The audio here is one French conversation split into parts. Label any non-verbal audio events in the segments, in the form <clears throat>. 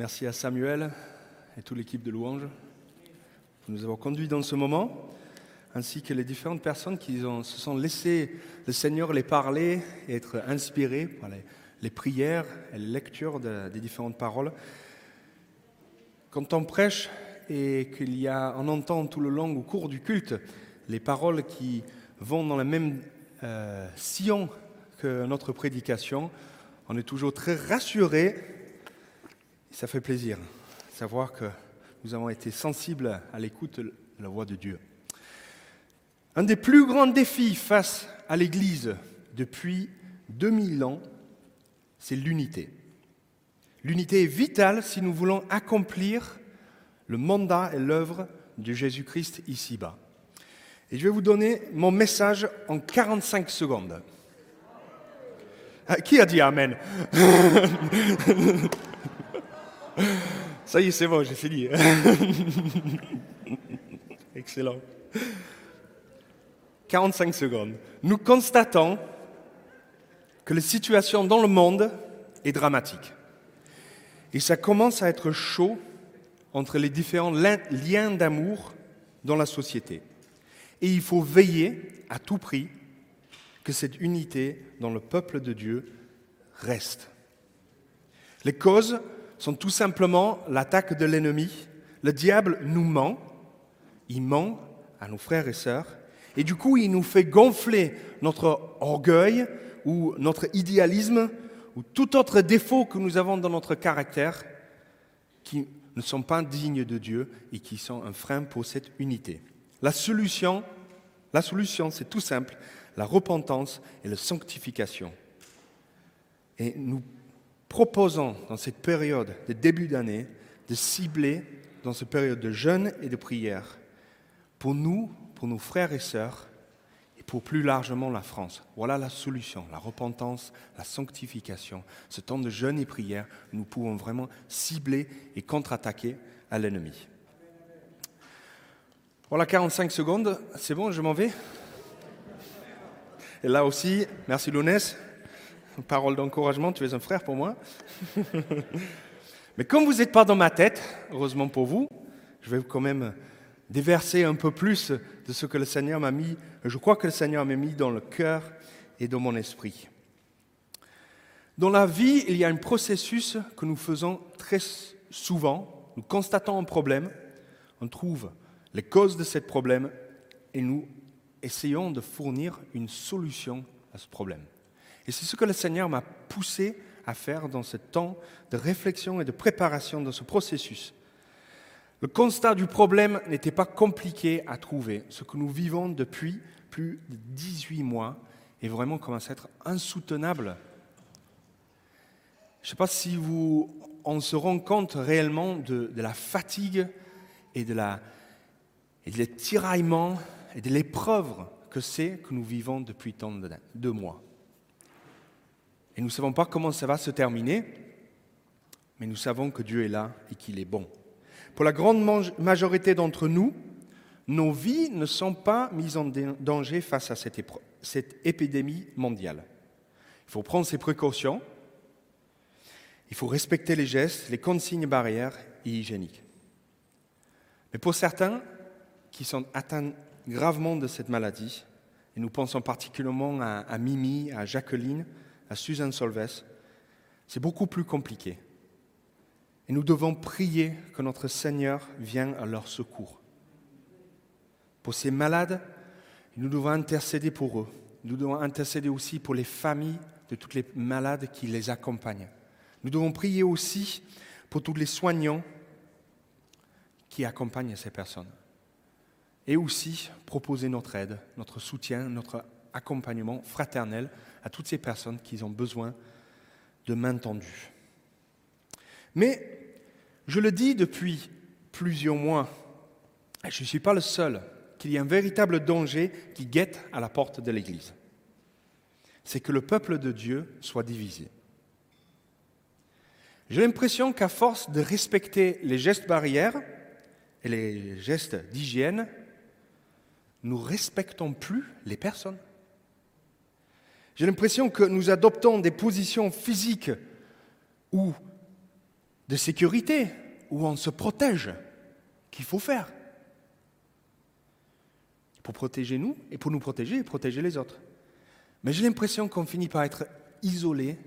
Merci à Samuel et toute l'équipe de louanges pour nous avoir conduits dans ce moment, ainsi que les différentes personnes qui se sont laissées le Seigneur les parler et être inspirées par les, prières et les lectures de- des différentes paroles. Quand on prêche et qu'il y a, entend tout le long au cours du culte les paroles qui vont dans le même euh, sillon que notre prédication, on est toujours très rassuré. Ça fait plaisir de savoir que nous avons été sensibles à l'écoute de la voix de Dieu. Un des plus grands défis face à l'Église depuis 2000 ans, c'est l'unité. L'unité est vitale si nous voulons accomplir le mandat et l'œuvre de Jésus-Christ ici-bas. Et je vais vous donner mon message en 45 secondes. Ah, Qui a dit Amen? <laughs> Ça y est, c'est bon, j'ai fini. <laughs> Excellent. 45 secondes. Nous constatons que la situation dans le monde est dramatique. Et ça commence à être chaud entre les différents li- liens d'amour dans la société. Et il faut veiller à tout prix que cette unité dans le peuple de Dieu reste. Les causes sont tout simplement l'attaque de l'ennemi. Le diable nous ment, il ment à nos frères et sœurs, et du coup il nous fait gonfler notre orgueil ou notre idéalisme ou tout autre défaut que nous avons dans notre caractère qui ne sont pas dignes de Dieu et qui sont un frein pour cette unité. La solution, la solution c'est tout simple, la repentance et la sanctification. Et nous proposons dans cette période de début d'année de cibler dans cette période de jeûne et de prière pour nous, pour nos frères et sœurs et pour plus largement la France. Voilà la solution, la repentance, la sanctification. Ce temps de jeûne et prière, nous pouvons vraiment cibler et contre-attaquer à l'ennemi. Voilà 45 secondes, c'est bon, je m'en vais? Et là aussi, merci Lounès, parole d'encouragement, tu es un frère pour moi. <laughs> Mais comme vous n'êtes pas dans ma tête, heureusement pour vous, je vais quand même déverser un peu plus de ce que le Seigneur m'a mis, je crois que le Seigneur m'a mis dans le cœur et dans mon esprit. Dans la vie, il y a un processus que nous faisons très souvent. Nous constatons un problème, on trouve les causes de ce problème et nous essayons de fournir une solution à ce problème. Et c'est ce que le Seigneur m'a poussé à faire dans ce temps de réflexion et de préparation dans ce processus. Le constat du problème n'était pas compliqué à trouver. Ce que nous vivons depuis plus de 18 mois est vraiment commence à être insoutenable. Je ne sais pas si vous, on se rend compte réellement de, la fatigue et de la, et des tiraillements et de l'épreuve que c'est que nous vivons depuis tant de mois. Et nous ne savons pas comment ça va se terminer, mais nous savons que Dieu est là et qu'il est bon. Pour la grande majorité d'entre nous, nos vies ne sont pas mises en danger face à cette, épidémie mondiale. Il faut prendre ses précautions, il faut respecter les gestes, les consignes barrières et hygiéniques. Mais pour certains qui sont atteints gravement de cette maladie, et nous pensons particulièrement à Mimi, à Jacqueline, à Suzanne Solves, c'est beaucoup plus compliqué. Et nous devons prier que notre Seigneur vienne à leur secours. Pour ces malades, nous devons intercéder pour eux. Nous devons intercéder aussi pour les familles de toutes les malades qui les accompagnent. Nous devons prier aussi pour tous les soignants qui accompagnent ces personnes. Et aussi proposer notre aide, notre soutien, notre accompagnement fraternel à toutes ces personnes qui ont besoin de main tendue. Mais je le dis depuis plusieurs mois, je ne suis pas le seul, qu'il y a un véritable danger qui guette à la porte de l'Église. C'est que le peuple de Dieu soit divisé. J'ai l'impression qu'à force de respecter les gestes barrières et les gestes d'hygiène, nous respectons plus les personnes. J'ai l'impression que nous adoptons des positions physiques ou de sécurité où on se protège qu'il faut faire pour protéger nous et pour nous protéger et protéger les autres. Mais j'ai l'impression qu'on finit par être isolé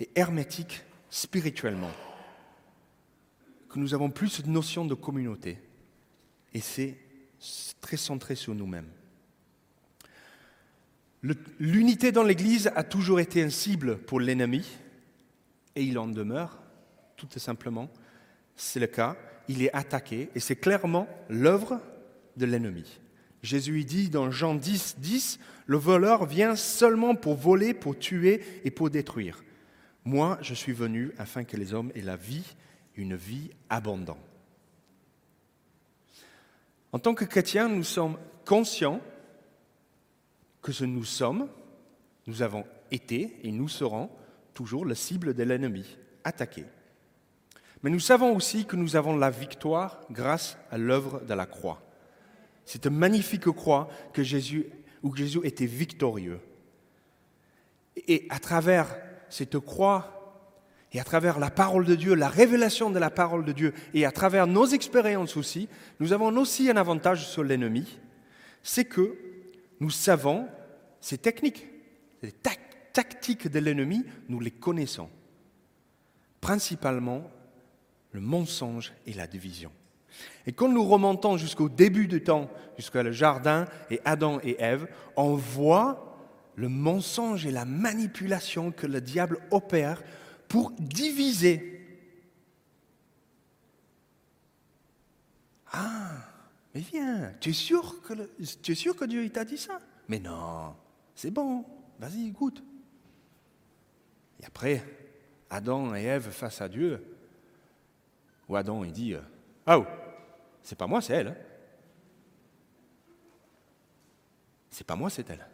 et hermétique spirituellement, que nous avons plus de notion de communauté et c'est très centré sur nous-mêmes. L'unité dans l'Église a toujours été un cible pour l'ennemi et il en demeure, tout simplement. C'est le cas, il est attaqué et c'est clairement l'œuvre de l'ennemi. Jésus dit dans Jean 10, 10, le voleur vient seulement pour voler, pour tuer et pour détruire. Moi, je suis venu afin que les hommes aient la vie, une vie abondante. En tant que chrétiens, nous sommes conscients que ce nous sommes, nous avons été et nous serons toujours la cible de l'ennemi, attaqué. Mais nous savons aussi que nous avons la victoire grâce à l'œuvre de la croix. C'est une magnifique croix que Jésus, où Jésus était victorieux. Et à travers cette croix, et à travers la parole de Dieu, la révélation de la parole de Dieu, et à travers nos expériences aussi, nous avons aussi un avantage sur l'ennemi, c'est que nous savons ces techniques, les tactiques de l'ennemi, nous les connaissons. Principalement le mensonge et la division. Et quand nous remontons jusqu'au début du temps, jusqu'au jardin et Adam et Ève, on voit le mensonge et la manipulation que le diable opère pour diviser. Ah, mais viens, tu es sûr que, tu sûr que Dieu t'a dit ça? Mais non, c'est bon, vas-y, goûte. Et après, Adam et Ève face à Dieu, où Adam il dit Oh, c'est pas moi, c'est elle. Hein. C'est pas moi, c'est elle.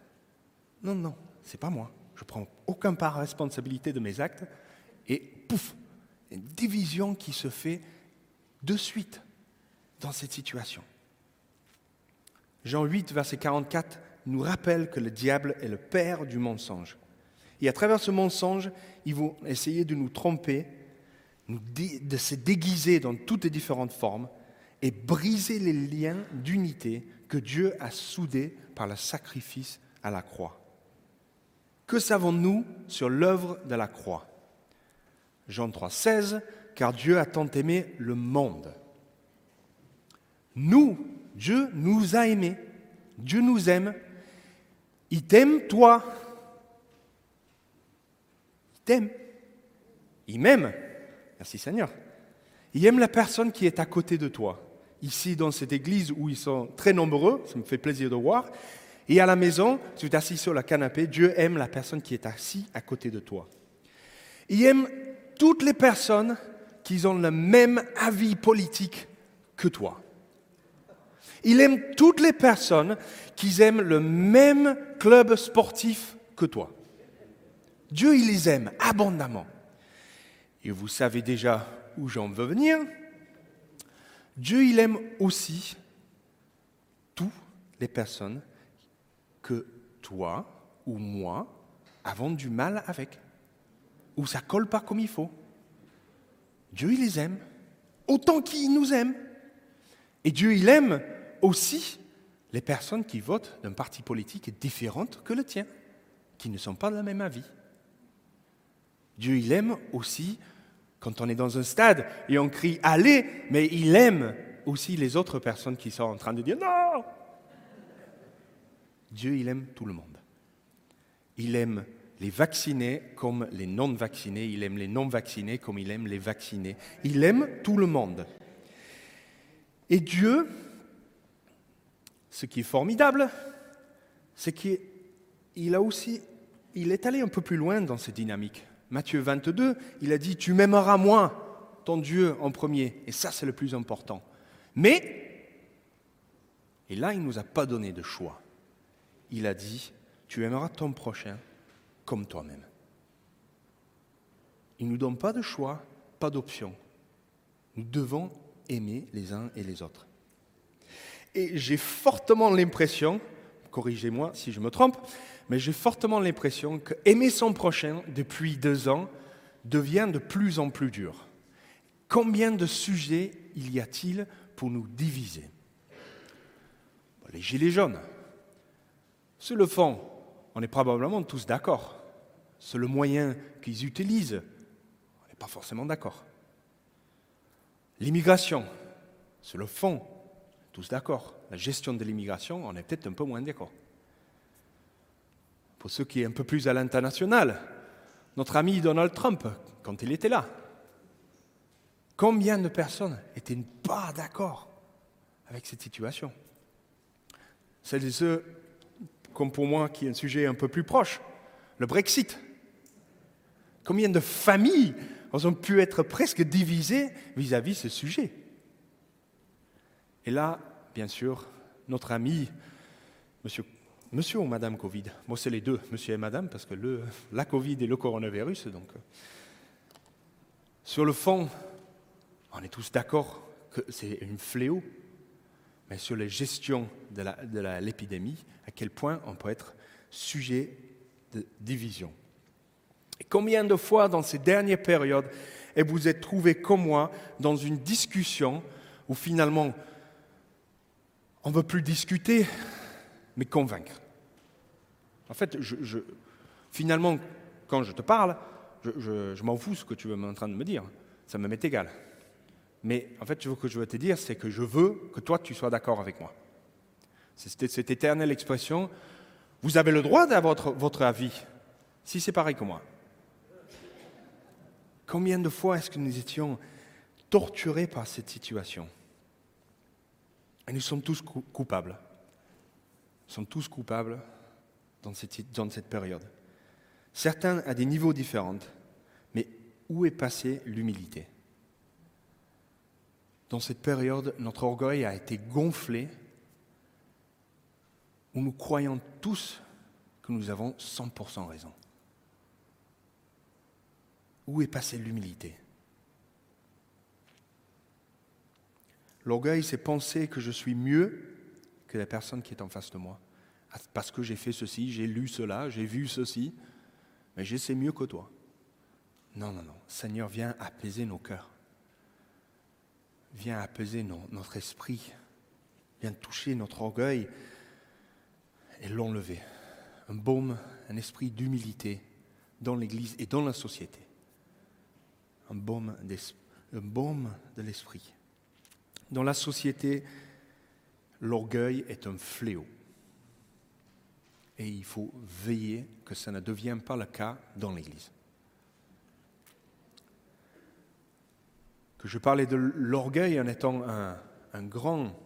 Non, non, c'est pas moi. Je prends aucun part responsabilité de mes actes et pouf, une division qui se fait de suite dans cette situation. Jean 8, verset 44 nous rappelle que le diable est le père du mensonge. Et à travers ce mensonge, ils vont essayer de nous tromper, de se déguiser dans toutes les différentes formes et briser les liens d'unité que Dieu a soudés par le sacrifice à la croix. Que savons-nous sur l'œuvre de la croix? Jean 3, 16, car Dieu a tant aimé le monde. Nous, Dieu nous a aimés. Dieu nous aime. Il t'aime, toi. Il t'aime. Il m'aime. Merci Seigneur. Il aime la personne qui est à côté de toi. Ici, dans cette église où ils sont très nombreux, ça me fait plaisir de voir. Et à la maison, tu es assis sur le canapé, Dieu aime la personne qui est assise à côté de toi. Il aime toutes les personnes qui ont le même avis politique que toi. Il aime toutes les personnes qui aiment le même club sportif que toi. Dieu, il les aime abondamment. Et vous savez déjà où j'en veux venir. Dieu, il aime aussi toutes les personnes que toi ou moi avons du mal avec où ça colle pas comme il faut. Dieu, il les aime, autant qu'il nous aime. Et Dieu, il aime aussi les personnes qui votent d'un parti politique différent que le tien, qui ne sont pas de la même avis. Dieu, il aime aussi quand on est dans un stade et on crie allez, mais il aime aussi les autres personnes qui sont en train de dire non. Dieu, il aime tout le monde. Il aime les vaccinés comme les non-vaccinés, il aime les non-vaccinés comme il aime les vaccinés. Il aime tout le monde. Et Dieu, ce qui est formidable, c'est qu'il est allé un peu plus loin dans cette dynamique. Matthieu 22, il a dit, tu m'aimeras moi, ton Dieu en premier. Et ça, c'est le plus important. Mais, et là, il ne nous a pas donné de choix. Il a dit, tu aimeras ton prochain comme toi-même. Il ne nous donne pas de choix, pas d'option. Nous devons aimer les uns et les autres. Et j'ai fortement l'impression, corrigez-moi si je me trompe, mais j'ai fortement l'impression que aimer son prochain depuis deux ans devient de plus en plus dur. Combien de sujets il y a-t-il pour nous diviser? Les gilets jaunes. Sur le fond, on est probablement tous d'accord. C'est le moyen qu'ils utilisent. On n'est pas forcément d'accord. L'immigration, c'est le fond. Tous d'accord. La gestion de l'immigration, on est peut-être un peu moins d'accord. Pour ceux qui sont un peu plus à l'international, notre ami Donald Trump, quand il était là, combien de personnes étaient pas d'accord avec cette situation? Celles et ceux, comme pour moi, qui est un sujet un peu plus proche, le Brexit. Combien de familles ont pu être presque divisées vis-à-vis de ce sujet? Et là, bien sûr, notre ami, monsieur, ou madame Covid, moi c'est les deux, monsieur et madame, parce que le, la Covid et le coronavirus, donc. Euh, sur le fond, on est tous d'accord que c'est une fléau, mais sur la gestion de l'épidémie, à quel point on peut être sujet de division. Et combien de fois dans ces dernières périodes et vous êtes trouvé comme moi dans une discussion où finalement on ne veut plus discuter, mais convaincre. En fait, finalement, quand je te parle, je, m'en fous ce que tu es en train de me dire. Ça me met égal. Mais en fait, ce que je veux te dire, c'est que je veux que toi, tu sois d'accord avec moi. C'est cette éternelle expression, vous avez le droit d'avoir votre, votre avis, si c'est pareil que moi. Combien de fois est-ce que nous étions torturés par cette situation? Et nous sommes tous coupables. Nous sommes tous coupables dans cette, dans cette période. Certains à des niveaux différents, mais où est passée l'humilité? Dans cette période, notre orgueil a été gonflé, où nous croyons tous que nous avons 100% raison. Où est passée l'humilité? L'orgueil, c'est penser que je suis mieux que la personne qui est en face de moi. Parce que j'ai fait ceci, j'ai lu cela, j'ai vu ceci, mais je sais mieux que toi. Non, non, non. Seigneur, viens apaiser nos cœurs. Viens apaiser notre esprit. Viens toucher notre orgueil et l'enlever. Un baume, un esprit d'humilité dans l'Église et dans la société. Un baume, un baume de l'esprit. Dans la société, l'orgueil est un fléau. Et il faut veiller que ça ne devienne pas le cas dans l'Église. Que je parlais de l'orgueil en étant un, grand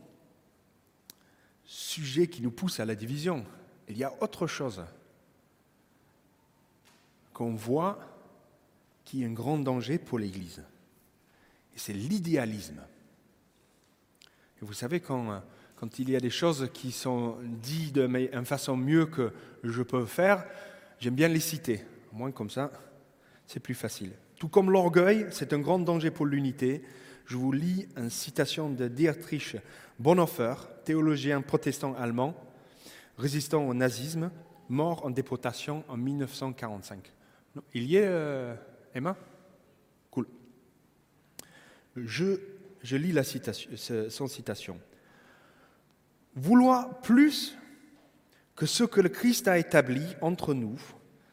sujet qui nous pousse à la division. Il y a autre chose qu'on voit qui est un grand danger pour l'Église. Et c'est l'idéalisme vous savez, quand, quand il y a des choses qui sont dites d'une façon mieux que je peux faire, j'aime bien les citer. Au moins comme ça, c'est plus facile. Tout comme l'orgueil, c'est un grand danger pour l'unité. Je vous lis une citation de Dietrich Bonhoeffer, théologien protestant allemand, résistant au nazisme, mort en déportation en 1945. Il y est, euh, Emma? Cool. Je je lis la citation, son citation. Vouloir plus que ce que le Christ a établi entre nous,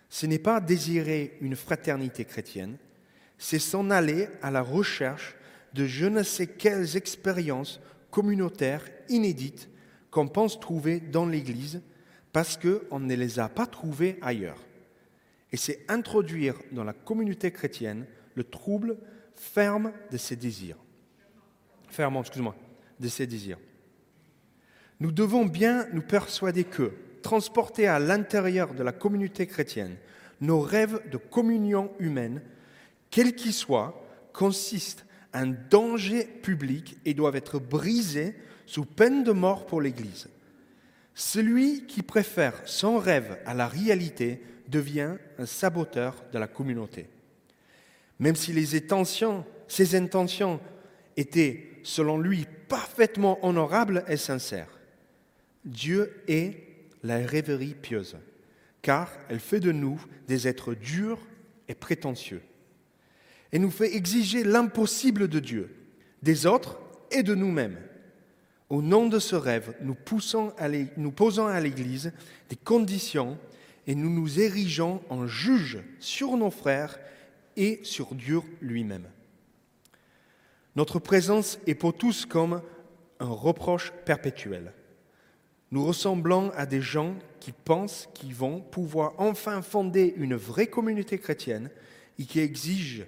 ce n'est pas désirer une fraternité chrétienne, c'est s'en aller à la recherche de je ne sais quelles expériences communautaires inédites qu'on pense trouver dans l'Église parce qu'on ne les a pas trouvées ailleurs. Et c'est introduire dans la communauté chrétienne le trouble ferme de ses désirs fermement, excuse-moi, de ses désirs. Nous devons bien nous persuader que, transporter à l'intérieur de la communauté chrétienne, nos rêves de communion humaine, quels qu'ils soient, consistent en danger public et doivent être brisés sous peine de mort pour l'Église. Celui qui préfère son rêve à la réalité devient un saboteur de la communauté. Même si les intentions, ses intentions étaient selon lui, parfaitement honorable et sincère. Dieu est la rêverie pieuse, car elle fait de nous des êtres durs et prétentieux. et nous fait exiger l'impossible de Dieu, des autres et de nous-mêmes. Au nom de ce rêve, nous, posons à l'Église des conditions et nous nous érigeons en juges sur nos frères et sur Dieu lui-même. Notre présence est pour tous comme un reproche perpétuel. Nous ressemblons à des gens qui pensent qu'ils vont pouvoir enfin fonder une vraie communauté chrétienne et qui exigent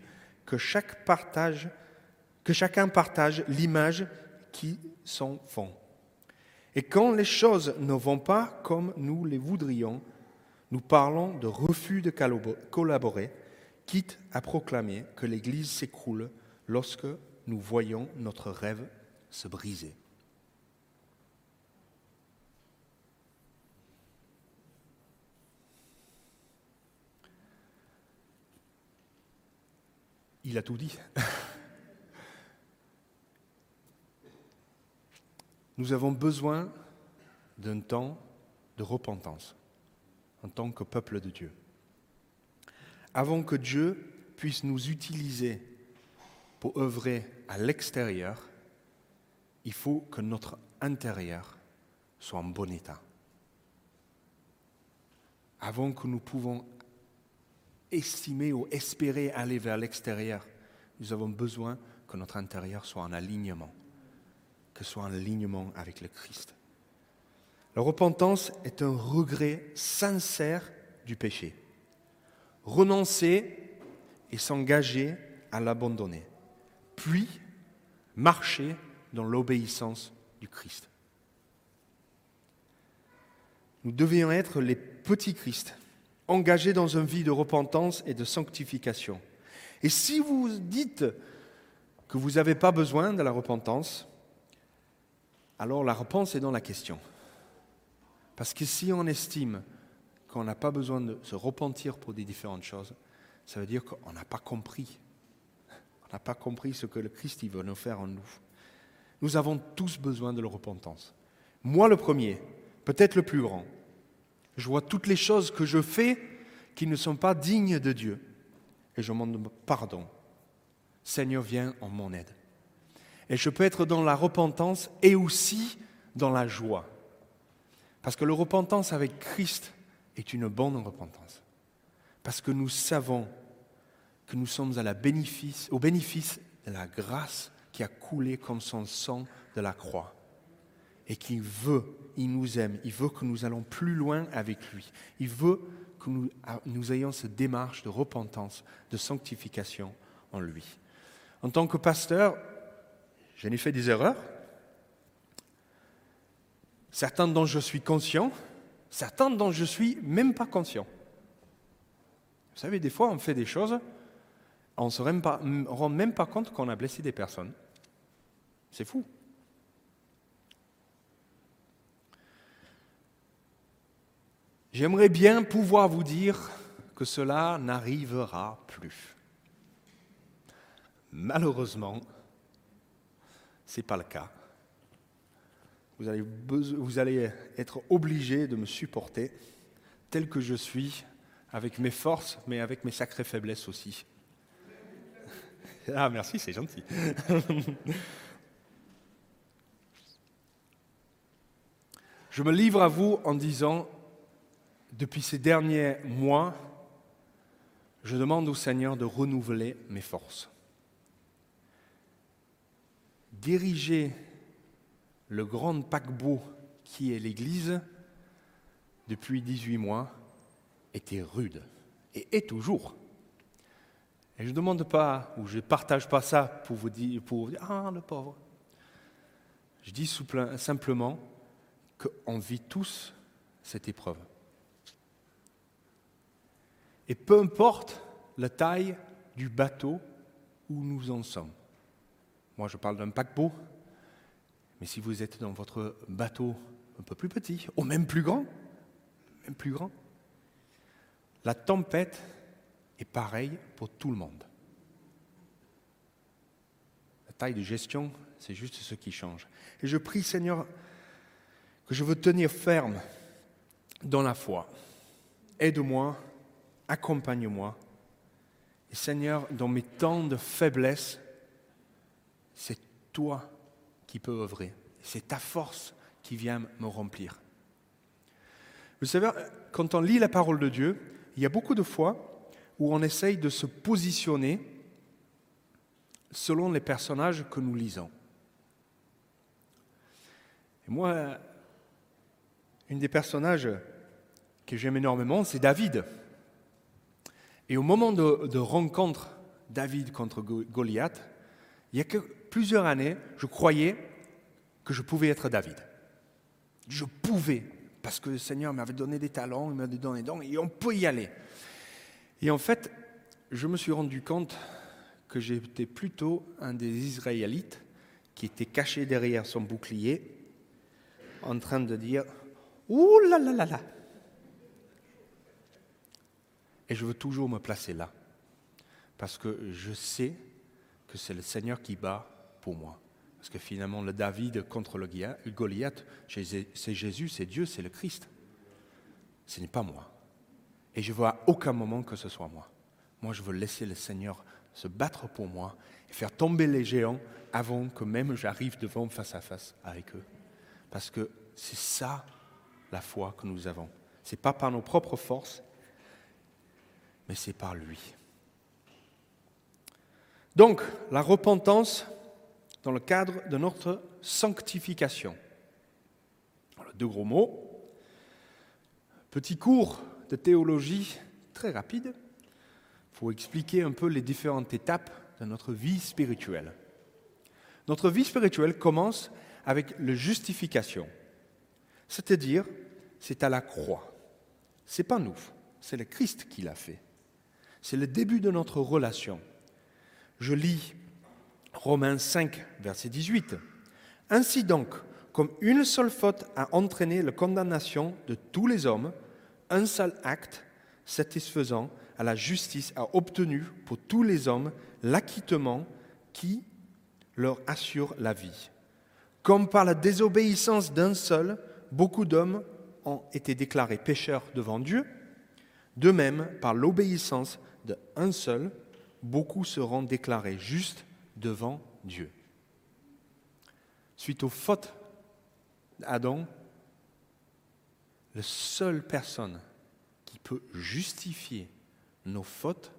que, chaque partage, que chacun partage l'image qui s'en font. Et quand les choses ne vont pas comme nous les voudrions, nous parlons de refus de collaborer, quitte à proclamer que l'Église s'écroule lorsque nous voyons notre rêve se briser. Il a tout dit. <laughs> Nous avons besoin d'un temps de repentance en tant que peuple de Dieu. Avant que Dieu puisse nous utiliser pour œuvrer à l'extérieur, il faut que notre intérieur soit en bon état. Avant que nous pouvons estimer ou espérer aller vers l'extérieur, nous avons besoin que notre intérieur soit en alignement, que soit en alignement avec le Christ. La repentance est un regret sincère du péché. Renoncer et s'engager à l'abandonner puis marcher dans l'obéissance du Christ. Nous devions être les petits Christ, engagés dans une vie de repentance et de sanctification. Et si vous dites que vous n'avez pas besoin de la repentance, alors la réponse est dans la question. Parce que si on estime qu'on n'a pas besoin de se repentir pour des différentes choses, ça veut dire qu'on n'a pas compris on n'a pas compris ce que le Christ veut nous faire en nous. Nous avons tous besoin de la repentance. Moi le premier, peut-être le plus grand. Je vois toutes les choses que je fais qui ne sont pas dignes de Dieu. Et je demande pardon. Seigneur, viens en mon aide. Et je peux être dans la repentance et aussi dans la joie. Parce que la repentance avec Christ est une bonne repentance. Parce que nous savons que nous sommes à la bénéfice, au bénéfice de la grâce qui a coulé comme son sang de la croix. Et qu'il veut, il nous aime, il veut que nous allons plus loin avec lui. Il veut que nous, ayons cette démarche de repentance, de sanctification en lui. En tant que pasteur, j'en ai fait des erreurs, certaines dont je suis conscient, certaines dont je suis même pas conscient. Vous savez, des fois, on fait des choses, on ne se rend même pas compte qu'on a blessé des personnes. C'est fou. J'aimerais bien pouvoir vous dire que cela n'arrivera plus. Malheureusement, ce n'est pas le cas. Vous allez, vous allez être obligé de me supporter tel que je suis, avec mes forces, mais avec mes sacrées faiblesses aussi. Ah, merci, c'est gentil. <laughs> Je me livre à vous en disant, depuis ces derniers mois, je demande au Seigneur de renouveler mes forces. Diriger le grand paquebot qui est l'Église depuis 18 mois était rude et est toujours. Et je ne demande pas, ou je ne partage pas ça pour vous dire, pour dire Ah, le pauvre. Je dis simplement qu'on vit tous cette épreuve. Et peu importe la taille du bateau où nous en sommes. Moi, je parle d'un paquebot, mais si vous êtes dans votre bateau un peu plus petit, ou même plus grand, même plus grand, la tempête est pareil pour tout le monde. La taille de gestion, c'est juste ce qui change. Et je prie, Seigneur, que je veux tenir ferme dans la foi. Aide-moi, accompagne-moi. Et Seigneur, dans mes temps de faiblesse, c'est toi qui peux œuvrer. C'est ta force qui vient me remplir. Vous savez, quand on lit la parole de Dieu, il y a beaucoup de fois où on essaye de se positionner selon les personnages que nous lisons. Et moi, une des personnages que j'aime énormément, c'est David. Et au moment de, rencontre David contre Goliath, il y a que plusieurs années, je croyais que je pouvais être David. Je pouvais, parce que le Seigneur m'avait donné des talents, il m'avait donné des dons, et on peut y aller. Et en fait, je me suis rendu compte que j'étais plutôt un des Israélites qui était caché derrière son bouclier, en train de dire Ouh là là là là Et je veux toujours me placer là, parce que je sais que c'est le Seigneur qui bat pour moi. Parce que finalement, le David contre le Goliath, c'est Jésus, c'est Dieu, c'est le Christ. Ce n'est pas moi. Et je veux à aucun moment que ce soit moi. Moi, je veux laisser le Seigneur se battre pour moi et faire tomber les géants avant que même j'arrive devant face à face avec eux. Parce que c'est ça la foi que nous avons. Ce n'est pas par nos propres forces, mais c'est par lui. Donc, la repentance dans le cadre de notre sanctification. deux gros mots. Petit cours de théologie très rapide pour expliquer un peu les différentes étapes de notre vie spirituelle. Notre vie spirituelle commence avec la justification, c'est-à-dire c'est à la croix. C'est pas nous, c'est le Christ qui l'a fait. C'est le début de notre relation. Je lis Romains 5, verset 18. Ainsi donc, comme une seule faute a entraîné la condamnation de tous les hommes, un seul acte satisfaisant à la justice a obtenu pour tous les hommes l'acquittement qui leur assure la vie. Comme par la désobéissance d'un seul, beaucoup d'hommes ont été déclarés pécheurs devant Dieu, de même, par l'obéissance d'un seul, beaucoup seront déclarés justes devant Dieu. Suite aux fautes d'Adam, la seule personne qui peut justifier nos fautes,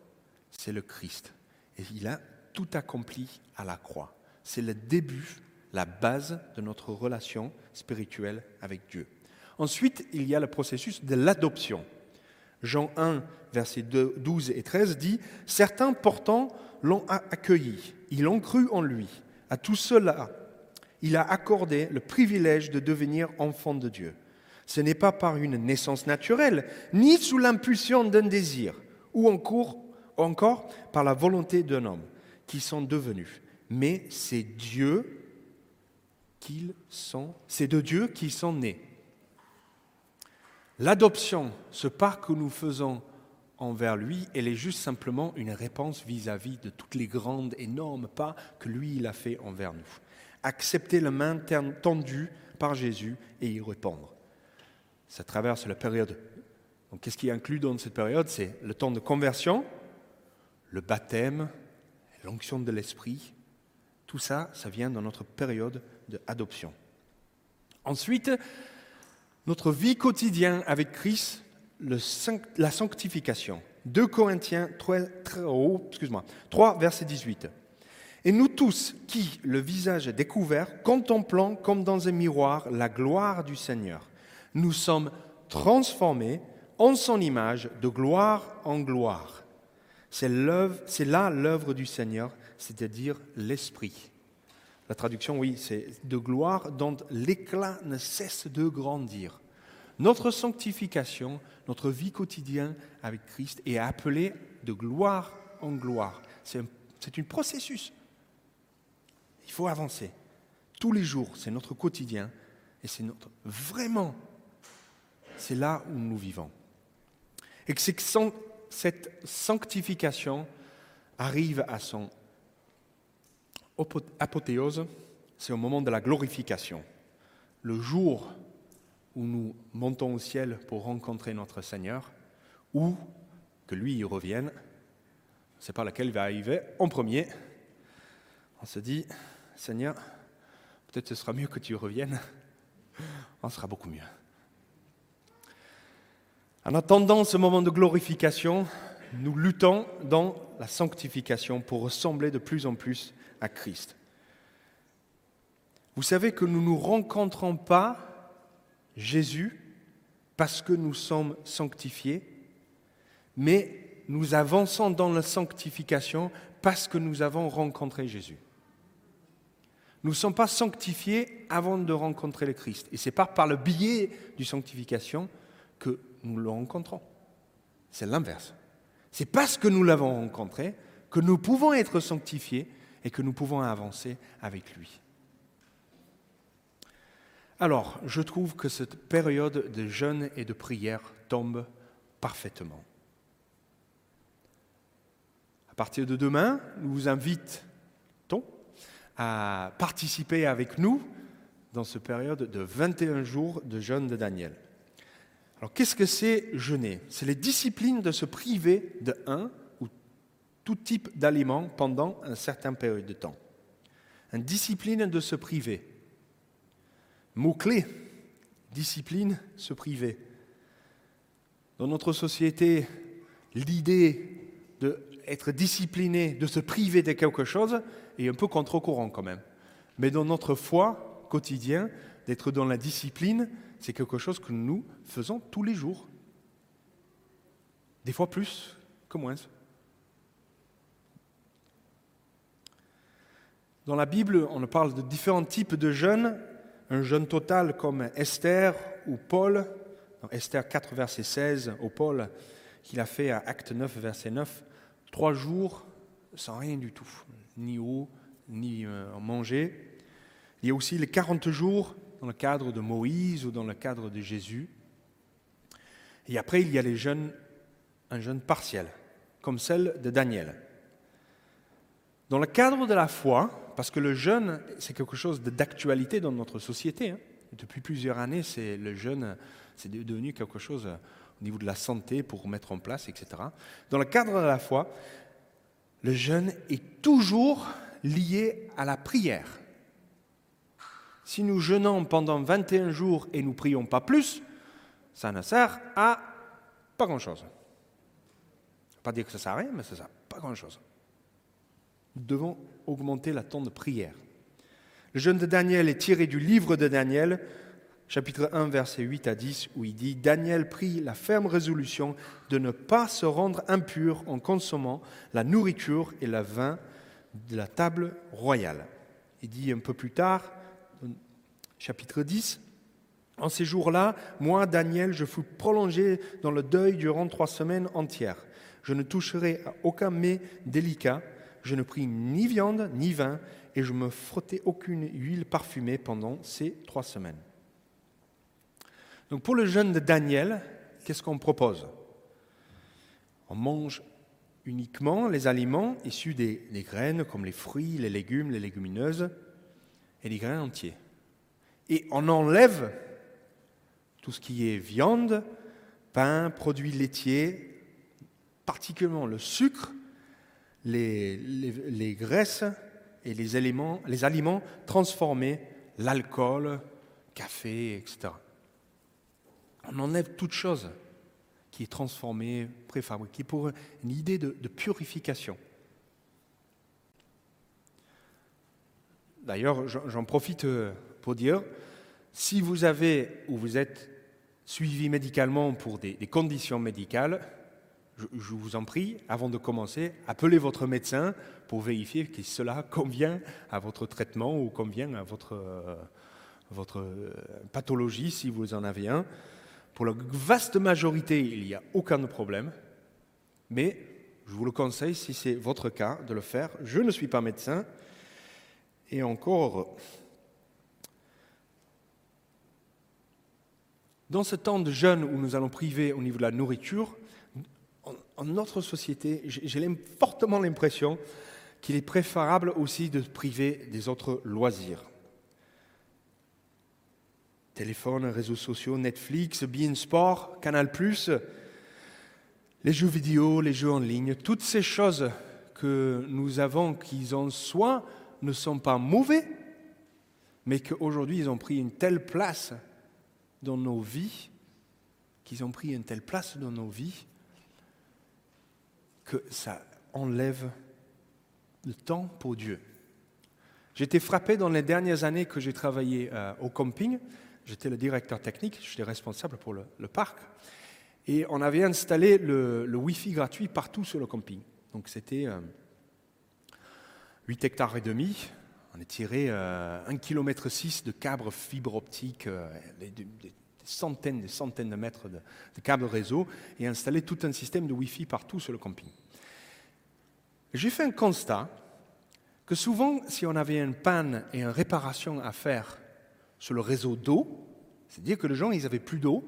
c'est le Christ. Et il a tout accompli à la croix. C'est le début, la base de notre relation spirituelle avec Dieu. Ensuite, il y a le processus de l'adoption. Jean 1, versets 12 et 13 dit, Certains pourtant l'ont accueilli, ils ont cru en lui. À tout cela, il a accordé le privilège de devenir enfant de Dieu. Ce n'est pas par une naissance naturelle, ni sous l'impulsion d'un désir, ou encore, encore par la volonté d'un homme qui sont devenus. Mais c'est Dieu qu'ils sont, c'est de Dieu qu'ils sont nés. L'adoption, ce pas que nous faisons envers lui, elle est juste simplement une réponse vis-à-vis de toutes les grandes, énormes pas que lui, il a fait envers nous. Accepter la main tendue par Jésus et y répondre. Ça traverse la période donc, qu'est-ce qui est inclus dans cette période? C'est le temps de conversion, le baptême, l'onction de l'esprit. Tout ça, ça vient dans notre période d'adoption. Ensuite, notre vie quotidienne avec Christ, la sanctification. 2 Corinthiens 3, 3, verset 18. Et nous tous qui, le visage découvert, contemplons comme dans un miroir la gloire du Seigneur, nous sommes transformés en son image, de gloire en gloire. C'est là l'œuvre du Seigneur, c'est-à-dire l'Esprit. La traduction, oui, c'est de gloire dont l'éclat ne cesse de grandir. Notre sanctification, notre vie quotidienne avec Christ est appelée de gloire en gloire. C'est un, processus. Il faut avancer. Tous les jours, c'est notre quotidien et c'est notre vraiment, c'est là où nous vivons. Et que cette sanctification arrive à son apothéose, c'est au moment de la glorification, le jour où nous montons au ciel pour rencontrer notre Seigneur, ou que lui y revienne, ne sait pas laquelle va arriver en premier. On se dit, Seigneur, peut-être ce sera mieux que tu reviennes. On sera beaucoup mieux. En attendant ce moment de glorification, nous luttons dans la sanctification pour ressembler de plus en plus à Christ. Vous savez que nous ne nous rencontrons pas Jésus parce que nous sommes sanctifiés, mais nous avançons dans la sanctification parce que nous avons rencontré Jésus. Nous ne sommes pas sanctifiés avant de rencontrer le Christ. Et c'est pas par le biais du sanctification que nous le rencontrons. C'est l'inverse. C'est parce que nous l'avons rencontré que nous pouvons être sanctifiés et que nous pouvons avancer avec lui. Alors, je trouve que cette période de jeûne et de prière tombe parfaitement. À partir de demain, nous vous invitons à participer avec nous dans cette période de 21 jours de jeûne de Daniel. Alors, qu'est-ce que c'est jeûner? C'est les disciplines de se priver de un ou tout type d'aliments pendant un certain période de temps. Une discipline de se priver. Mot-clé, discipline, se priver. Dans notre société, l'idée d'être discipliné, de se priver de quelque chose, est un peu contre-courant quand même. Mais dans notre foi quotidien, d'être dans la discipline, c'est quelque chose que nous faisons tous les jours. Des fois plus que moins. Dans la Bible, on parle de différents types de jeûnes un jeûne total comme Esther ou Paul, Esther 4, verset 16, au Paul, qu'il a fait à Acte 9, verset 9, trois jours sans rien du tout, ni eau, ni euh, manger. Il y a aussi les 40 jours dans le cadre de Moïse ou dans le cadre de Jésus. Et après, il y a les jeûnes, un jeûne partiel, comme celle de Daniel. Dans le cadre de la foi, parce que le jeûne, c'est quelque chose d'actualité dans notre société. Hein. Depuis plusieurs années, c'est le jeûne, c'est devenu quelque chose euh, au niveau de la santé pour mettre en place, etc. Dans le cadre de la foi, le jeûne est toujours lié à la prière. Si nous jeûnons pendant 21 jours et nous prions pas plus, ça ne sert à pas grand-chose. Pas dire que ça sert à rien, mais ça sert pas grand-chose. Nous devons augmenter la temps de prière. Le jeûne de Daniel est tiré du livre de Daniel, chapitre 1, verset 8 à 10, où il dit Daniel prit la ferme résolution de ne pas se rendre impur en consommant la nourriture et le vin de la table royale. Il dit un peu plus tard, chapitre 10, En ces jours-là, moi, Daniel, je fus prolongé dans le deuil durant trois semaines entières. Je ne toucherai à aucun mets délicat je ne pris ni viande ni vin, et je me frottais aucune huile parfumée pendant ces trois semaines. Donc pour le jeûne de Daniel, qu'est-ce qu'on propose? On mange uniquement les aliments issus des, graines, comme les fruits, les légumes, les légumineuses, et les grains entiers. Et on enlève tout ce qui est viande, pain, produits laitiers, particulièrement le sucre, les, graisses et les, éléments, les aliments transformés, l'alcool, café, etc. On enlève toute chose qui est transformée, préfabriquée, pour une idée de, de purification. D'ailleurs, j'en profite euh, dire, si vous avez ou vous êtes suivi médicalement pour des, des conditions médicales, je, vous en prie, avant de commencer, appelez votre médecin pour vérifier que cela convient à votre traitement ou convient à votre, euh, votre euh, pathologie si vous en avez un. Pour la vaste majorité, il n'y a aucun problème, mais je vous le conseille, si c'est votre cas, de le faire. Je ne suis pas médecin, et encore, dans ce temps de jeûne où nous allons priver au niveau de la nourriture, en notre société, j'ai fortement l'impression qu'il est préférable aussi de priver des autres loisirs. Téléphone, réseaux sociaux, Netflix, Bein Sport, Canal+, les jeux vidéo, les jeux en ligne, toutes ces choses que nous avons, qu'ils en soient, ne sont pas mauvais, mais qu'aujourd'hui ils ont pris une telle place dans nos vies, qu'ils ont pris une telle place dans nos vies, que ça enlève le temps pour Dieu. J'étais frappé dans les dernières années que j'ai travaillé euh, au camping. J'étais le directeur technique, j'étais responsable pour le, parc. Et on avait installé le, Wi-Fi gratuit partout sur le camping. Donc c'était 8 euh, hectares et demi. On a tiré euh, 1,6 km de câbles fibre optique, euh, des, centaines des centaines de mètres de, câbles réseau, et installé tout un système de Wi-Fi partout sur le camping. J'ai fait un constat que souvent, si on avait une panne et une réparation à faire sur le réseau d'eau, c'est-à-dire que les gens, ils n'avaient plus d'eau,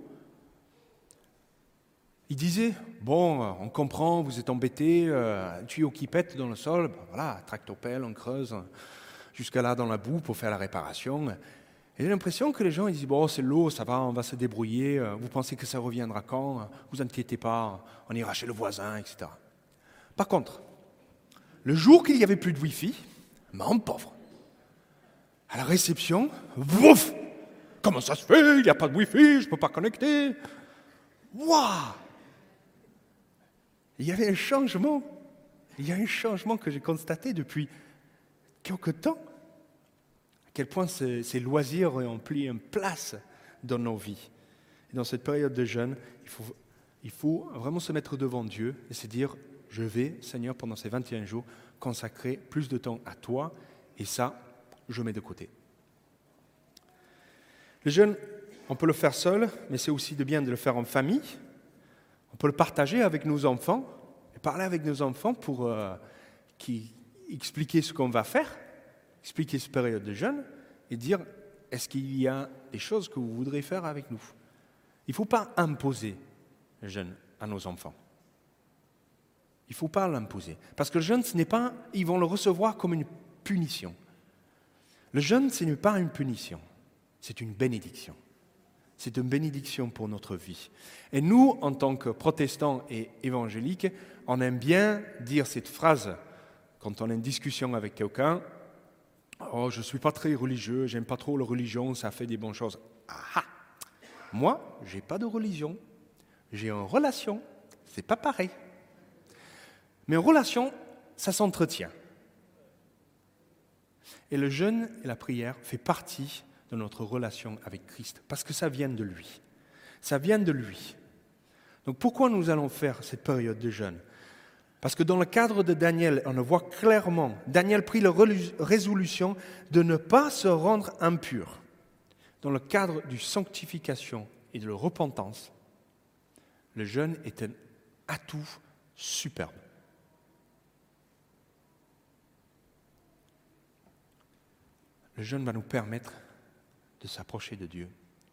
ils disaient, bon, on comprend, vous êtes embêtés, euh, tuyau qui pète dans le sol, ben voilà, tractopelle, on creuse jusqu'à là dans la boue pour faire la réparation. Et j'ai l'impression que les gens disent, bon, c'est l'eau, ça va, on va se débrouiller, vous pensez que ça reviendra quand? Vous inquiétez pas, on ira chez le voisin, etc. Par contre, le jour qu'il n'y avait plus de Wi-Fi, mon pauvre, à la réception, wouf Comment ça se fait? Il n'y a pas de Wi-Fi, je ne peux pas connecter. Waouh Il y avait un changement. Il y a un changement que j'ai constaté depuis quelque temps. Quel point ces, loisirs ont pris une place dans nos vies. Et dans cette période de jeûne, il faut, il faut vraiment se mettre devant Dieu et se dire je vais, Seigneur, pendant ces 21 jours, consacrer plus de temps à toi, et ça, je mets de côté. Le jeûne, on peut le faire seul, mais c'est aussi de bien de le faire en famille. On peut le partager avec nos enfants, et parler avec nos enfants pour euh, qui, expliquer ce qu'on va faire, expliquer cette période de jeûne, et dire, est-ce qu'il y a des choses que vous voudrez faire avec nous? Il ne faut pas imposer le jeûne à nos enfants. Il ne faut pas l'imposer. Parce que le jeûne, ce n'est pas, ils vont le recevoir comme une punition. Le jeûne, ce n'est pas une punition, c'est une bénédiction. C'est une bénédiction pour notre vie. Et nous, en tant que protestants et évangéliques, on aime bien dire cette phrase quand on a une discussion avec quelqu'un. Oh, je ne suis pas très religieux, j'aime pas trop la religion, ça fait des bonnes choses. Ah. Moi, j'ai pas de religion, j'ai une relation, c'est pas pareil. Mais une relation, ça s'entretient. Et le jeûne et la prière fait partie de notre relation avec Christ, parce que ça vient de lui. Ça vient de lui. Donc pourquoi nous allons faire cette période de jeûne? Parce que dans le cadre de Daniel, on le voit clairement, Daniel prit la résolution de ne pas se rendre impur. Dans le cadre du sanctification et de la repentance, le jeûne est un atout superbe. Le jeûne va nous permettre de s'approcher de Dieu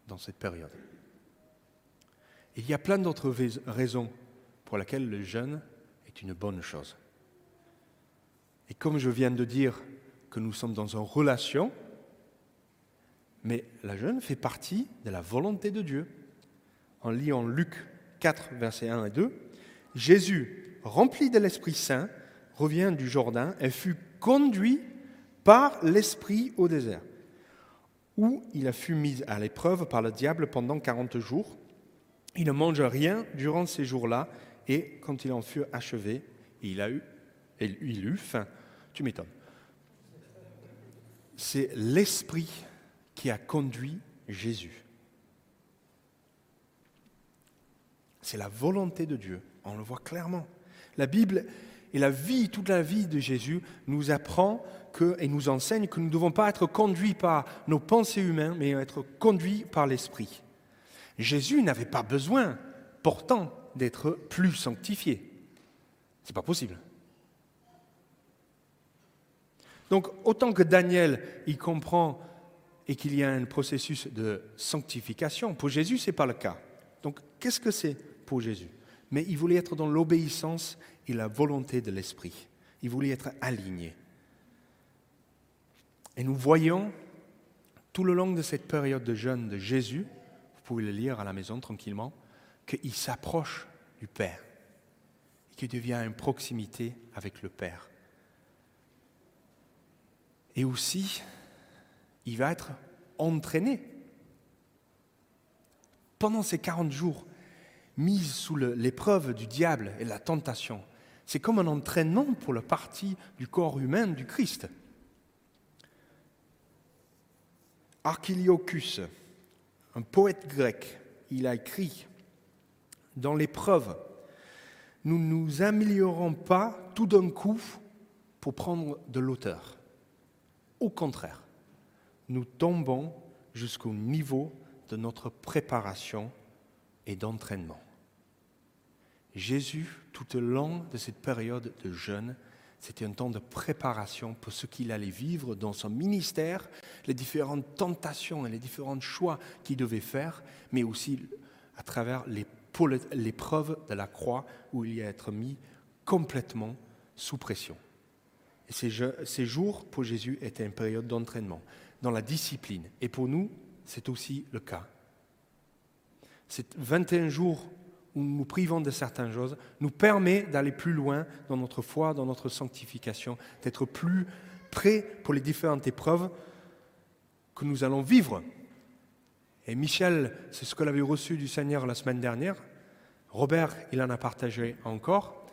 dans cette période. il y a plein d'autres raisons pour lesquelles le jeûne une bonne chose. Et comme je viens de dire que nous sommes dans une relation, mais le jeûne fait partie de la volonté de Dieu. En lisant Luc 4, versets 1 et 2, Jésus, rempli de l'Esprit Saint, revient du Jourdain et fut conduit par l'Esprit au désert, où il fut mis à l'épreuve par le diable pendant 40 jours. Il ne mange rien durant ces jours-là, et quand il en fut achevé, il a eu, il eut faim. Tu m'étonnes. C'est l'Esprit qui a conduit Jésus. C'est la volonté de Dieu. On le voit clairement. La Bible et la vie, toute la vie de Jésus nous apprend et nous enseigne que nous ne devons pas être conduits par nos pensées humaines, mais être conduits par l'Esprit. Jésus n'avait pas besoin, pourtant, d'être plus sanctifié. Ce n'est pas possible. Donc, autant que Daniel, il comprend et qu'il y a un processus de sanctification, pour Jésus, ce n'est pas le cas. Donc, qu'est-ce que c'est pour Jésus? Mais il voulait être dans l'obéissance et la volonté de l'Esprit. Il voulait être aligné. Et nous voyons tout le long de cette période de jeûne de Jésus, vous pouvez le lire à la maison tranquillement, qu'il s'approche du Père, qui devient une proximité avec le Père. Et aussi, il va être entraîné. Pendant ces 40 jours, mis sous l'épreuve du diable et la tentation, c'est comme un entraînement pour la partie du corps humain du Christ. Archiliocus, un poète grec, il a écrit Dans l'épreuve, nous ne nous améliorons pas tout d'un coup pour prendre de l'auteur. Au contraire, nous tombons jusqu'au niveau de notre préparation et d'entraînement. Jésus, tout au long de cette période de jeûne, c'était un temps de préparation pour ce qu'il allait vivre dans son ministère, les différentes tentations et les différents choix qu'il devait faire, mais aussi à travers l'épreuve de la croix où il y a être mis complètement sous pression. Et ces, jours pour Jésus étaient une période d'entraînement dans la discipline. Et pour nous, c'est aussi le cas. Ces 21 jours où nous nous privons de certaines choses nous permet d'aller plus loin dans notre foi, dans notre sanctification, d'être plus prêts pour les différentes épreuves que nous allons vivre. Et Michel, c'est ce que l'avait reçu du Seigneur la semaine dernière. Robert, il en a partagé encore.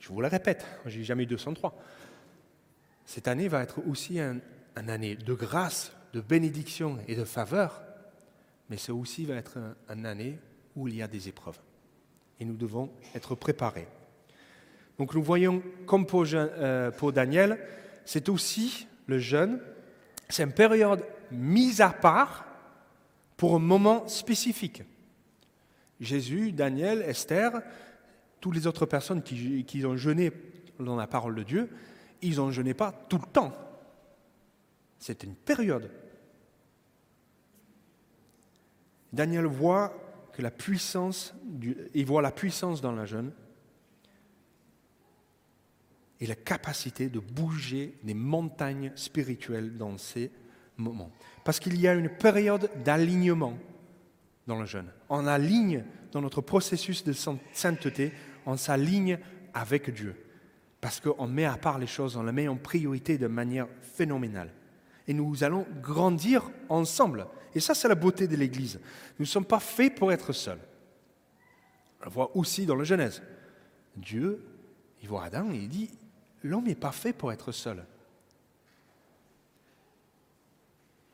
Je vous le répète, j'ai jamais eu 203. Cette année va être aussi une un année de grâce, de bénédiction et de faveur, mais ça aussi va être une année où il y a des épreuves. Et nous devons être préparés. Donc nous voyons, comme pour, euh, pour Daniel, c'est aussi le jeûne, c'est une période mise à part pour un moment spécifique. Jésus, Daniel, Esther, toutes les autres personnes qui, ont jeûné dans la parole de Dieu, ils n'ont jeûné pas tout le temps. C'est une période. Daniel voit que la puissance, il voit la puissance dans la jeûne et la capacité de bouger des montagnes spirituelles dans ces moments. Parce qu'il y a une période d'alignement dans le jeûne. On aligne dans notre processus de sainteté, on s'aligne avec Dieu. Parce qu'on met à part les choses, on les met en priorité de manière phénoménale. Et nous allons grandir ensemble. Et ça, c'est la beauté de l'Église. Nous ne sommes pas faits pour être seuls. On le voit aussi dans la Genèse. Dieu, il voit Adam et il dit, l'homme n'est pas fait pour être seul.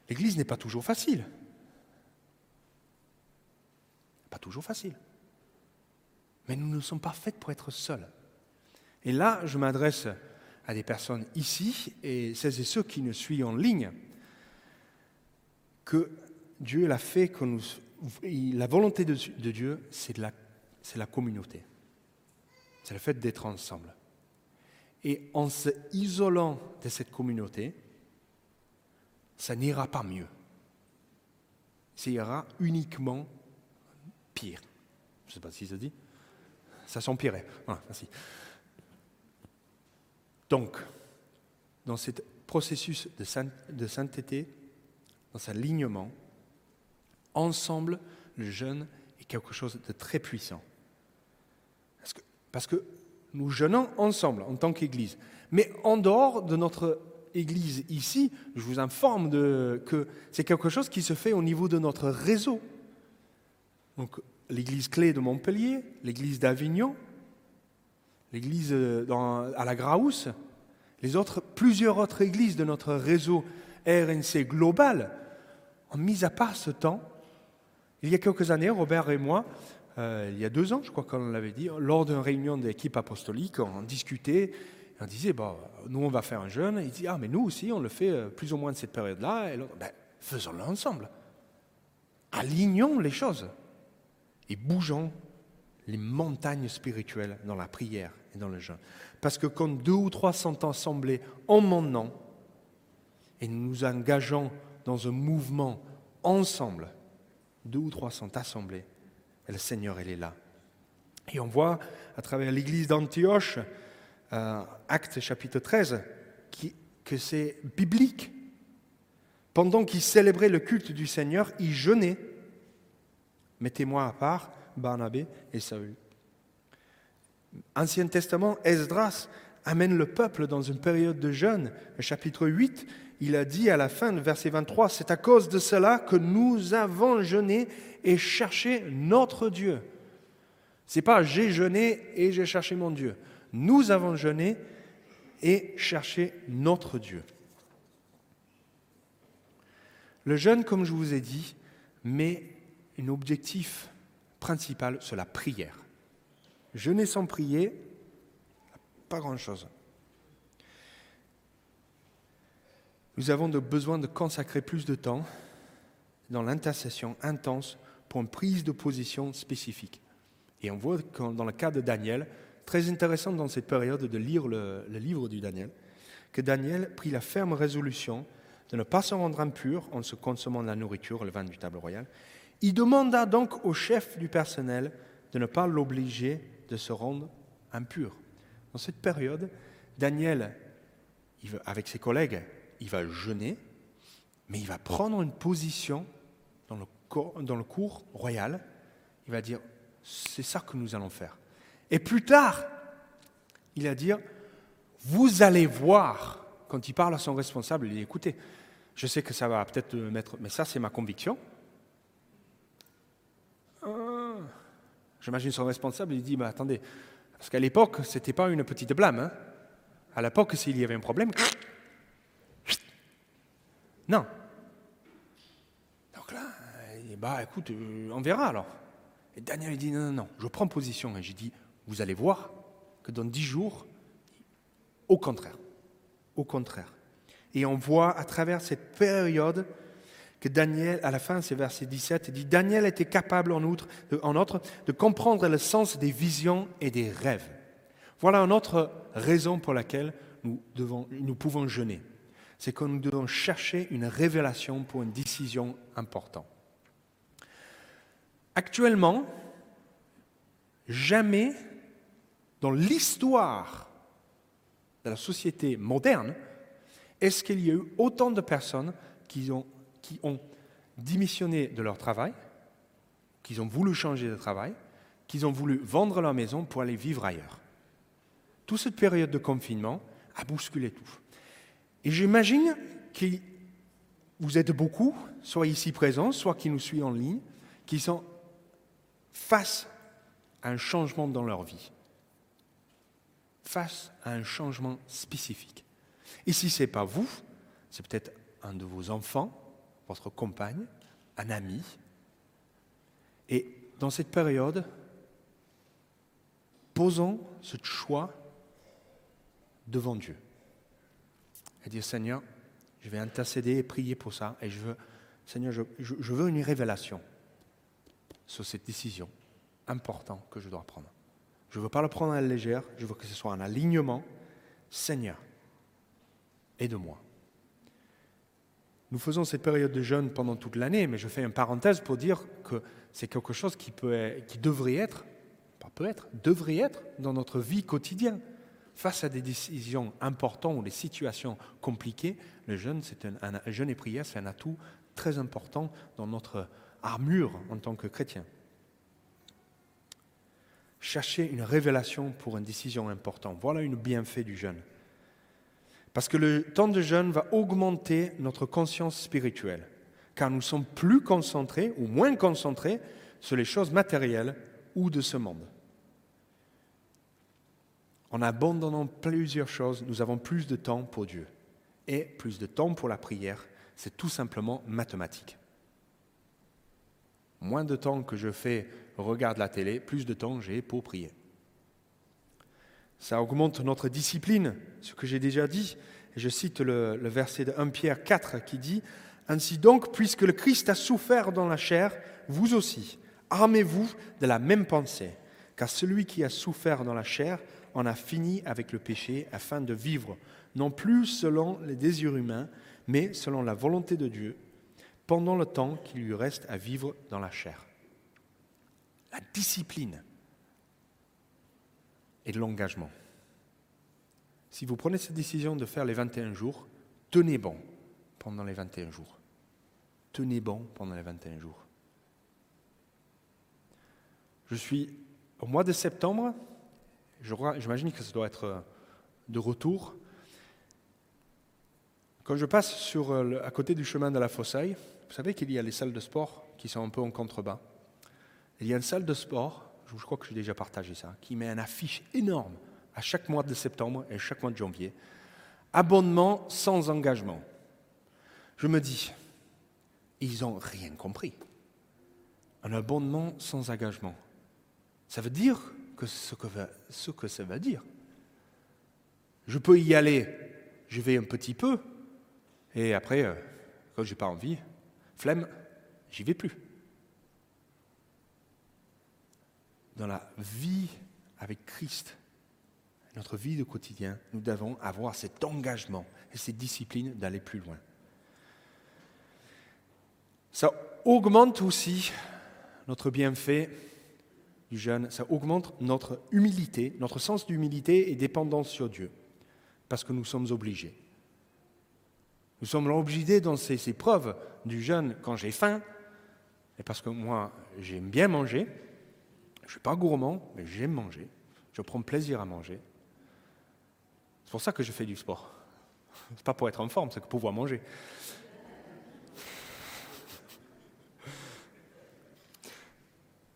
L'Église n'est pas toujours facile. Pas toujours facile. Mais nous ne sommes pas faits pour être seuls. Et là, je m'adresse à des personnes ici et celles et ceux qui nous suivent en ligne que Dieu l'a fait que la volonté de, Dieu, c'est la communauté. C'est le fait d'être ensemble. Et en se isolant de cette communauté, ça n'ira pas mieux. Ça ira uniquement pire. Je ne sais pas si ça dit. Ça s'empirait. Voilà, merci. Donc, dans ce processus de, sainteté, dans cet alignement, ensemble, le jeûne est quelque chose de très puissant. Parce que, parce que nous jeûnons ensemble en tant qu'Église. Mais en dehors de notre Église ici, je vous informe que c'est quelque chose qui se fait au niveau de notre réseau. Donc, l'Église clé de Montpellier, l'Église d'Avignon, l'Église euh, à la Graousse, plusieurs autres églises de notre réseau RNC global ont mis à part ce temps il y a quelques années, Robert et moi, euh, il y a deux ans, je crois qu'on l'avait dit, lors d'une réunion d'équipe apostolique, on discutait, on disait, bon, nous on va faire un jeûne. Il dit, ah, mais nous aussi, on le fait euh, plus ou moins de cette période-là. Et ben, faisons-le ensemble. Alignons les choses et bougeons les montagnes spirituelles dans la prière et dans le jeûne. Parce que quand deux ou trois sont assemblés en mon et nous nous engageons dans un mouvement ensemble, deux ou trois sont assemblés, le Seigneur, il est là. Et on voit à travers l'église d'Antioche, euh, Acte chapitre 13, que c'est biblique. Pendant qu'ils célébraient le culte du Seigneur, ils jeûnaient. Mettez-moi à part Barnabé et Saül. Ancien Testament, Esdras amène le peuple dans une période de jeûne. Chapitre 8, il a dit à la fin, verset 23, c'est à cause de cela que nous avons jeûné et cherché notre Dieu. C'est pas j'ai jeûné et j'ai cherché mon Dieu. Nous avons jeûné et cherché notre Dieu. Le jeûne, comme je vous ai dit, met un objectif principal sur la prière. Jeûner sans prier, pas grand-chose. Nous avons besoin de consacrer plus de temps dans l'intercession intense pour une prise de position spécifique. Et on voit dans le cas de Daniel, très intéressant dans cette période de lire le, le livre du Daniel, que Daniel prit la ferme résolution de ne pas se rendre impur en se consommant de la nourriture, le vin du table royal. Il demanda donc au chef du personnel de ne pas l'obliger de se rendre impur. Dans cette période, Daniel, avec ses collègues, il va jeûner, mais il va prendre une position dans le, dans le cours royal. Il va dire, c'est ça que nous allons faire. Et plus tard, il va dire, vous allez voir, quand il parle à son responsable, il dit, écoutez, je sais que ça va peut-être mettre, mais ça c'est ma conviction. Ah. J'imagine son responsable, il dit, mais attendez, parce qu'à l'époque, ce n'était pas une petite blâme. Hein. À l'époque, s'il y avait un problème, <coughs> non. Donc là, il dit, bah écoute, euh, on verra alors. Et Daniel il dit, non, non, non, je prends position. Et j'ai dit, vous allez voir que dans dix jours, au contraire, au contraire. Et on voit à travers cette période que Daniel, à la fin, c'est verset 17, dit Daniel était capable en outre, de comprendre le sens des visions et des rêves. Voilà une autre raison pour laquelle nous, devons, nous pouvons jeûner. C'est que nous devons chercher une révélation pour une décision importante. Actuellement, jamais dans l'histoire de la société moderne, est-ce qu'il y a eu autant de personnes qui ont, démissionné de leur travail, qui ont voulu changer de travail, qui ont voulu vendre leur maison pour aller vivre ailleurs. Toute cette période de confinement a bousculé tout. Et j'imagine que vous êtes beaucoup, soit ici présents, soit qui nous suivent en ligne, qui sont face à un changement dans leur vie, face à un changement spécifique. Et si ce n'est pas vous, c'est peut-être un de vos enfants, votre compagne, un ami. Et dans cette période, posons ce choix devant Dieu. Et dire, Seigneur, je vais intercéder et prier pour ça. Et je veux, Seigneur, je, je veux une révélation sur cette décision importante que je dois prendre. Je ne veux pas le prendre à la légère, je veux que ce soit un alignement. Seigneur, aide-moi. Nous faisons cette période de jeûne pendant toute l'année, mais je fais une parenthèse pour dire que c'est quelque chose qui, peut, qui devrait être, pas peut être, devrait être dans notre vie quotidienne. Face à des décisions importantes ou des situations compliquées, le jeûne, c'est un, un jeûne et prière, c'est un atout très important dans notre armure en tant que chrétien. Chercher une révélation pour une décision importante, voilà une bienfait du jeûne. Parce que le temps de jeûne va augmenter notre conscience spirituelle, car nous sommes plus concentrés ou moins concentrés sur les choses matérielles ou de ce monde. En abandonnant plusieurs choses, nous avons plus de temps pour Dieu. Et plus de temps pour la prière, c'est tout simplement mathématique. Moins de temps que je fais regarde la télé, plus de temps j'ai pour prier. Ça augmente notre discipline, ce que j'ai déjà dit. je cite le, verset de 1 Pierre 4 qui dit Ainsi donc, puisque le Christ a souffert dans la chair, vous aussi, armez-vous de la même pensée, car celui qui a souffert dans la chair en a fini avec le péché afin de vivre, non plus selon les désirs humains, mais selon la volonté de Dieu, pendant le temps qu'il lui reste à vivre dans la chair. La discipline et l'engagement. Si vous prenez cette décision de faire les 21 jours, tenez bon pendant les 21 jours. Tenez bon pendant les 21 jours. Je suis au mois de septembre, J'imagine que ça doit être euh, de retour. Quand je passe sur, à côté du chemin de la Fossaille, vous savez qu'il y a les salles de sport qui sont un peu en contrebas. Il y a une salle de sport, je crois que j'ai déjà partagé ça, qui met une affiche énorme à chaque mois de septembre et chaque mois de janvier. Abonnement sans engagement. Je me dis, ils n'ont rien compris. Un abonnement sans engagement. Ça veut dire que ce, que ce que ça veut dire. Je peux y aller, je vais un petit peu, et après, euh, quand je n'ai pas envie, flemme, j'y vais plus. Dans la vie avec Christ, notre vie de quotidien, nous devons avoir cet engagement et cette discipline d'aller plus loin. Ça augmente aussi notre bienfait du jeûne, ça augmente notre humilité, notre sens d'humilité et dépendance sur Dieu, parce que nous sommes obligés. Nous sommes obligés dans ces épreuves du jeûne quand j'ai faim, et parce que moi j'aime bien manger, je ne suis pas gourmand, mais j'aime manger, je prends plaisir à manger. C'est pour ça que je fais du sport. <laughs> Ce n'est pas pour être en forme, c'est pour pouvoir manger.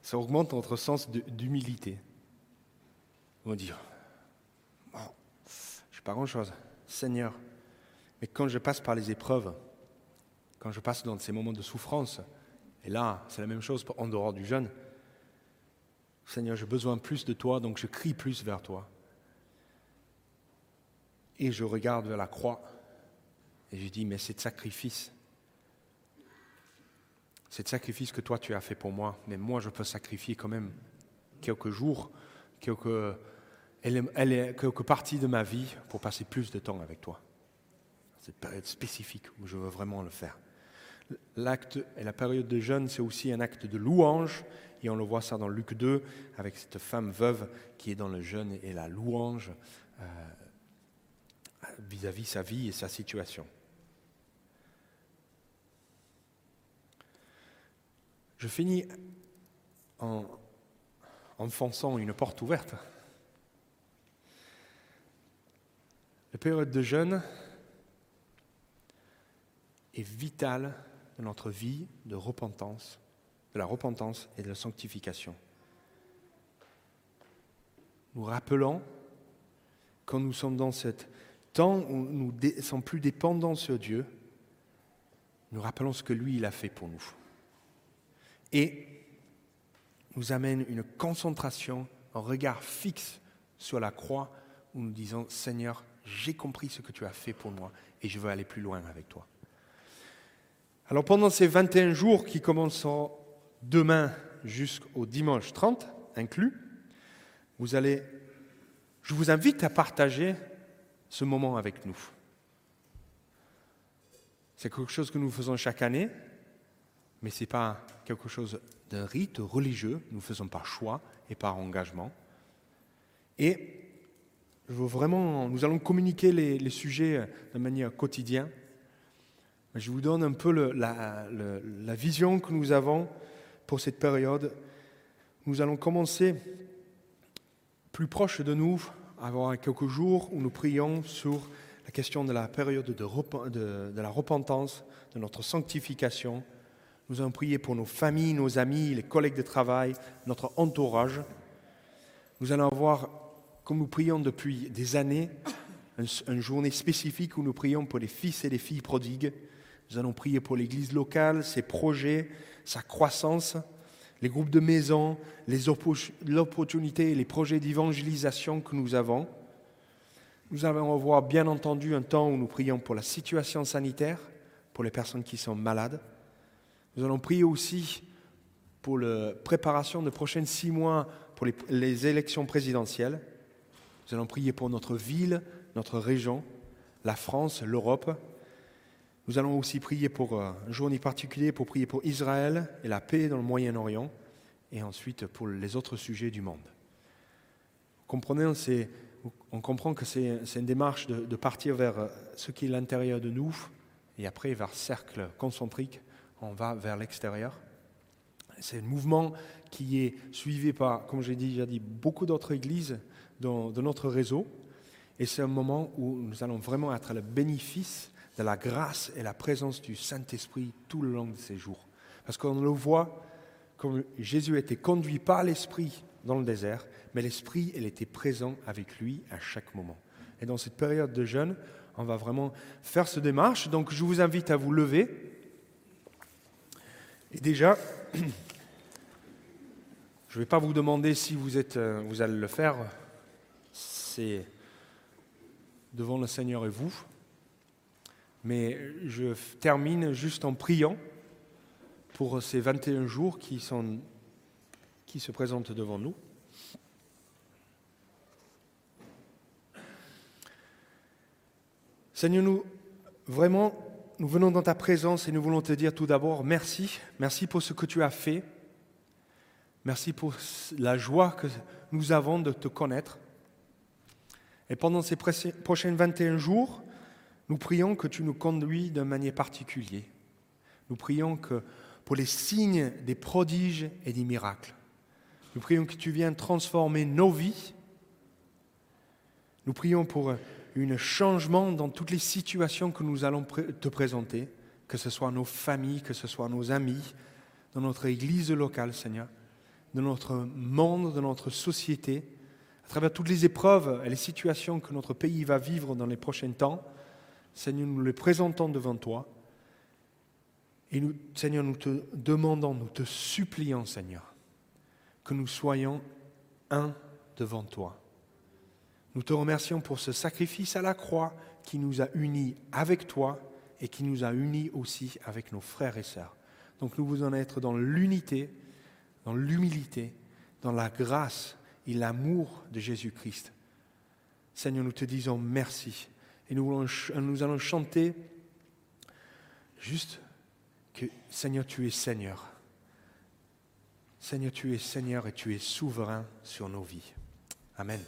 Ça augmente notre sens d'humilité. On dire, bon, je n'ai pas grand-chose, Seigneur, mais quand je passe par les épreuves, quand je passe dans ces moments de souffrance, et là, c'est la même chose en dehors du jeûne, Seigneur, j'ai besoin plus de toi, donc je crie plus vers toi. Et je regarde vers la croix et je dis, mais c'est de sacrifice. C'est de sacrifice que toi tu as fait pour moi, mais moi je peux sacrifier quand même quelques jours, quelques, quelques parties de ma vie pour passer plus de temps avec toi. Cette période spécifique où je veux vraiment le faire. L'acte et la période de jeûne, c'est aussi un acte de louange et on le voit ça dans Luc 2 avec cette femme veuve qui est dans le jeûne et la louange euh, vis-à-vis sa vie et sa situation. Je finis en enfonçant une porte ouverte. La période de jeûne est vitale dans notre vie de repentance de la repentance et de la sanctification. Nous rappelons, quand nous sommes dans ce temps où nous ne sommes plus dépendants sur Dieu, nous rappelons ce que lui, il a fait pour nous. Et nous amène une concentration, un regard fixe sur la croix où nous disons, Seigneur, j'ai compris ce que tu as fait pour moi et je veux aller plus loin avec toi. Alors pendant ces 21 jours qui commenceront demain jusqu'au dimanche 30 inclus, vous allez, je vous invite à partager ce moment avec nous. C'est quelque chose que nous faisons chaque année, mais ce n'est pas quelque chose d'un rite religieux, nous faisons par choix et par engagement. Et je veux vraiment, nous allons communiquer les, sujets de manière quotidienne. Je vous donne un peu la, vision que nous avons pour cette période. Nous allons commencer plus proche de nous, avoir quelques jours où nous prions sur la question de la période de, de, la repentance, de notre sanctification. Nous allons prier pour nos familles, nos amis, les collègues de travail, notre entourage. Nous allons avoir, comme nous prions depuis des années, une journée spécifique où nous prions pour les fils et les filles prodigues. Nous allons prier pour l'Église locale, ses projets, sa croissance, les groupes de maisons, les opportunités et les projets d'évangélisation que nous avons. Nous allons avoir bien entendu un temps où nous prions pour la situation sanitaire, pour les personnes qui sont malades. Nous allons prier aussi pour la préparation des prochains six mois pour les élections présidentielles. Nous allons prier pour notre ville, notre région, la France, l'Europe. Nous allons aussi prier pour euh, un journée particulier pour prier pour Israël et la paix dans le Moyen-Orient, et ensuite pour les autres sujets du monde. Comprenez, on comprend que c'est une démarche de, de, partir vers euh, ce qui est l'intérieur de nous, et après vers cercle concentrique, on va vers l'extérieur. C'est un mouvement qui est suivi par, comme j'ai déjà dit, beaucoup d'autres églises dans, dans notre réseau. Et c'est un moment où nous allons vraiment être le bénéfice de la grâce et la présence du Saint-Esprit tout le long de ces jours. Parce qu'on le voit, comme Jésus était conduit par l'Esprit dans le désert, mais l'Esprit, il était présent avec lui à chaque moment. Et dans cette période de jeûne, on va vraiment faire ce démarche. Donc je vous invite à vous lever. Et déjà, <clears throat> je ne vais pas vous demander si vous, êtes, euh, vous allez le faire. C'est devant le Seigneur et vous. Mais je termine juste en priant pour ces 21 jours qui, qui se présentent devant nous. Seigneur, nous, vraiment, nous venons dans ta présence et nous voulons te dire tout d'abord merci. Merci pour ce que tu as fait. Merci pour la joie que nous avons de te connaître. Et pendant ces prochains 21 jours, nous prions que tu nous conduis d'une manière particulière. Nous prions que pour les signes des prodiges et des miracles, nous prions que tu viennes transformer nos vies. Nous prions pour un changement dans toutes les situations que nous allons te présenter, que ce soit nos familles, que ce soit nos amis, dans notre église locale, Seigneur, dans notre monde, dans notre société, à travers toutes les épreuves et les situations que notre pays va vivre dans les prochains temps. Seigneur, nous les présentons devant toi. Et nous, Seigneur, nous te demandons, nous te supplions, Seigneur, que nous soyons un devant toi nous te remercions pour ce sacrifice à la croix qui nous a unis avec toi et qui nous a unis aussi avec nos frères et sœurs. Donc nous voulons être dans l'unité, dans l'humilité, dans la grâce et l'amour de Jésus-Christ. Seigneur, nous te disons merci. Et nous, allons chanter juste que Seigneur, tu es Seigneur. Seigneur, tu es Seigneur et tu es souverain sur nos vies. Amen.